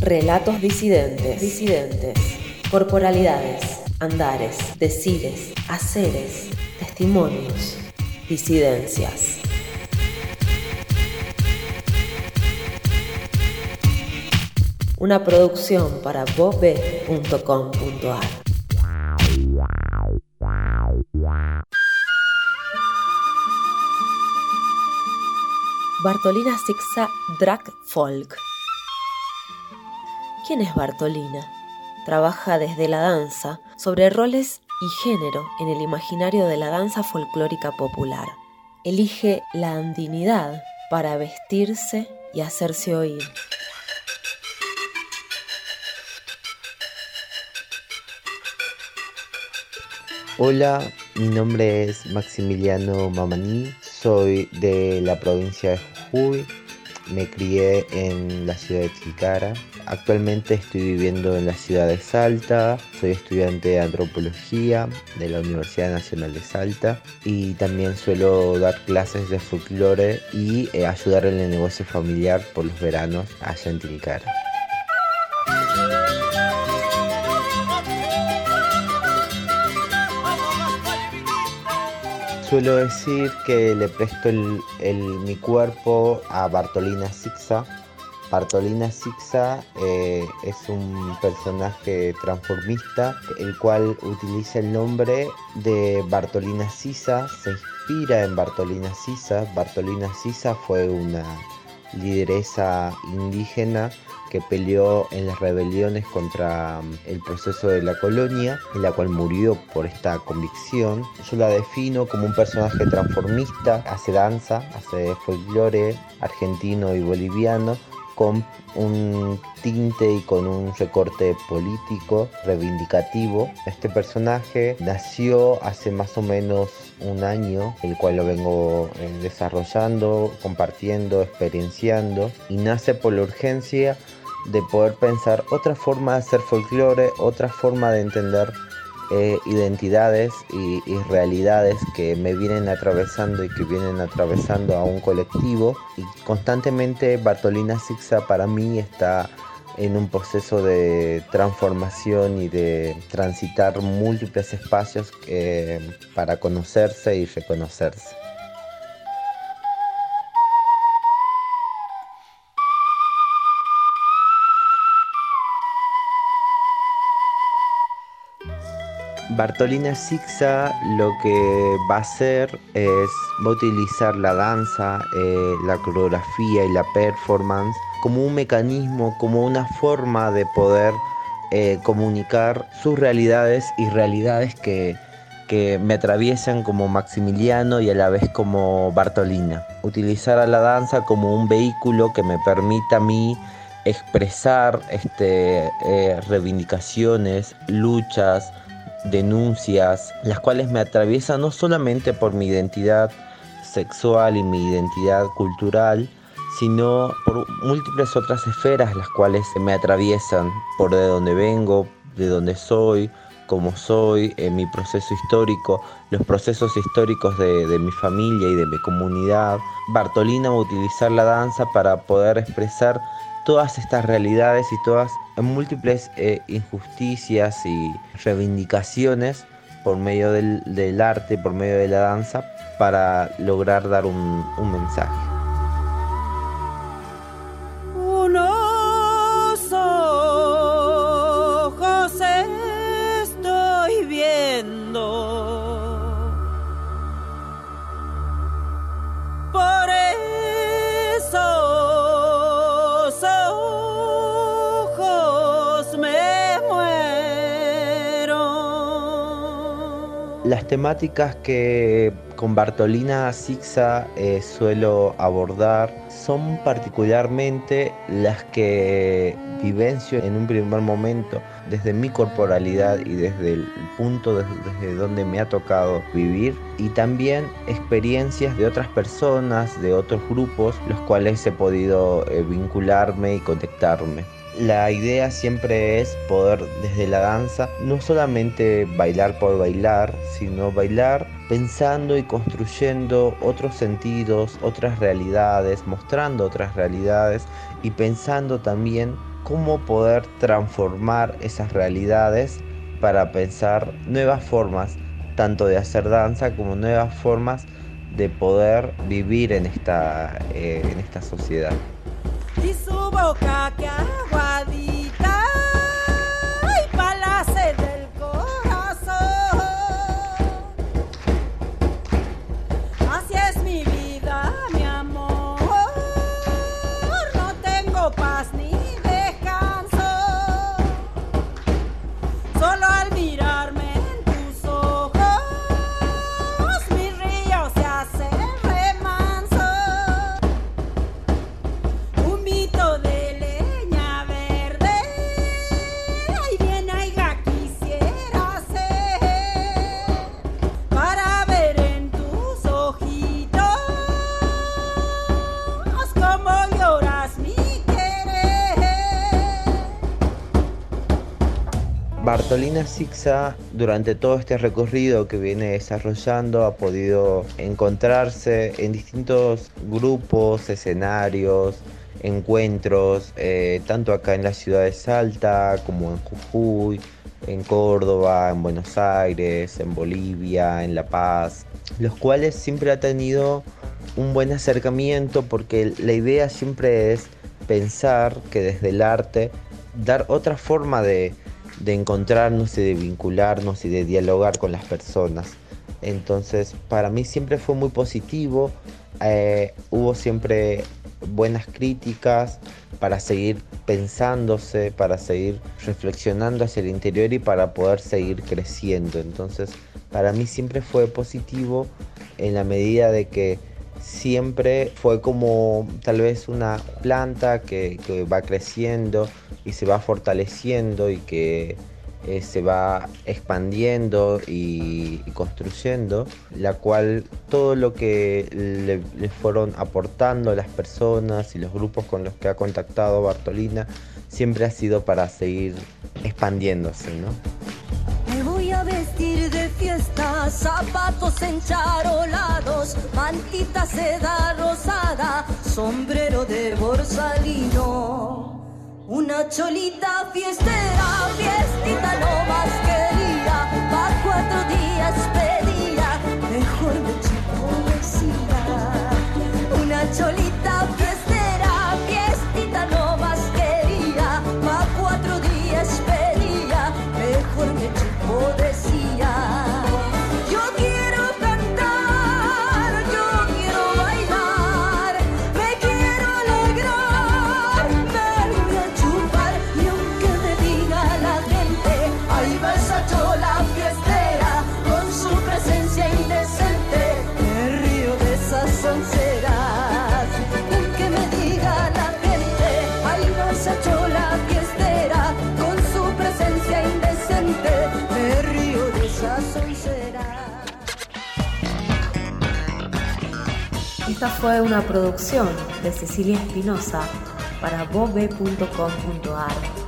Relatos disidentes, disidentes, corporalidades, andares, decires, haceres, testimonios, disidencias. Una producción para bobe.com.ar. Bartolina Sixa Drag Folk. ¿Quién es Bartolina? Trabaja desde la danza sobre roles y género en el imaginario de la danza folclórica popular. Elige la andinidad para vestirse y hacerse oír. Hola, mi nombre es Maximiliano Mamaní, soy de la provincia de Jujuy, me crié en la ciudad de Tilcara, actualmente estoy viviendo en la ciudad de Salta, soy estudiante de antropología de la Universidad Nacional de Salta y también suelo dar clases de folclore y eh, ayudar en el negocio familiar por los veranos allá en Tilcara. Suelo decir que le presto mi cuerpo a Bartolina Sixa. Bartolina Sixa eh, es un personaje transformista, el cual utiliza el nombre de Bartolina Sisa, se inspira en Bartolina Sisa. Bartolina Sisa fue una lideresa indígena que peleó en las rebeliones contra mm, el proceso de la colonia, en la cual murió por esta convicción. Yo la defino como un personaje transformista, hace danza, hace folclore argentino y boliviano, con un tinte y con un recorte político reivindicativo. Este personaje nació hace más o menos un año, el cual lo vengo eh, desarrollando, compartiendo, experienciando y nace por la urgencia de poder pensar otra forma de hacer folclore, otra forma de entender eh, identidades y, realidades que me vienen atravesando y que vienen atravesando a un colectivo. Y constantemente Bartolina Sixa para mí está en un proceso de transformación y de transitar múltiples espacios eh, para conocerse y reconocerse. Bartolina Sixa lo que va a hacer es, utilizar la danza, eh, la coreografía y la performance como un mecanismo, como una forma de poder eh, comunicar sus realidades y realidades que, que me atraviesan como Maximiliano y a la vez como Bartolina. Utilizar a la danza como un vehículo que me permita a mí expresar este, eh, reivindicaciones, luchas, denuncias, las cuales me atraviesan no solamente por mi identidad sexual y mi identidad cultural, sino por múltiples otras esferas las cuales me atraviesan por de dónde vengo, de dónde soy, cómo soy, en mi proceso histórico, los procesos históricos de, mi familia y de mi comunidad. Bartolina va a utilizar la danza para poder expresar todas estas realidades y todas múltiples eh, injusticias y reivindicaciones por medio del, arte, por medio de la danza, para lograr dar un mensaje. Las temáticas que con Bartolina Sixa eh, suelo abordar son particularmente las que vivencio en un primer momento desde mi corporalidad y desde el punto desde, donde me ha tocado vivir y también experiencias de otras personas, de otros grupos, los cuales he podido eh, vincularme y conectarme la idea siempre es poder desde la danza no solamente bailar por bailar, sino bailar pensando y construyendo otros sentidos, otras realidades, mostrando otras realidades y pensando también cómo poder transformar esas realidades para pensar nuevas formas, tanto de hacer danza como nuevas formas de poder vivir en esta, eh, en esta sociedad. Y su boca que aguadita Bartolina Sixa durante todo este recorrido que viene desarrollando ha podido encontrarse en distintos grupos, escenarios, encuentros, eh, tanto acá en la ciudad de Salta como en Jujuy, en Córdoba, en Buenos Aires, en Bolivia, en La Paz, los cuales siempre ha tenido un buen acercamiento porque la idea siempre es pensar que desde el arte dar otra forma de, de encontrarnos y de vincularnos y de dialogar con las personas. Entonces, para mí siempre fue muy positivo, eh, hubo siempre buenas críticas para seguir pensándose, para seguir reflexionando hacia el interior y para poder seguir creciendo. Entonces, para mí siempre fue positivo en la medida de que siempre fue como tal vez una planta que, va creciendo y se va fortaleciendo y que eh, se va expandiendo y, construyendo, la cual todo lo que le, le fueron aportando las personas y los grupos con los que ha contactado Bartolina siempre ha sido para seguir expandiéndose, ¿no? Zapatos encharolados, mantita seda rosada, sombrero de borsalino. Una cholita fiestera, fiestita no más quería, pa' cuatro días pedía, mejor me chico. Una cholita Esta fue una producción de Cecilia Espinosa para bobe.com.ar.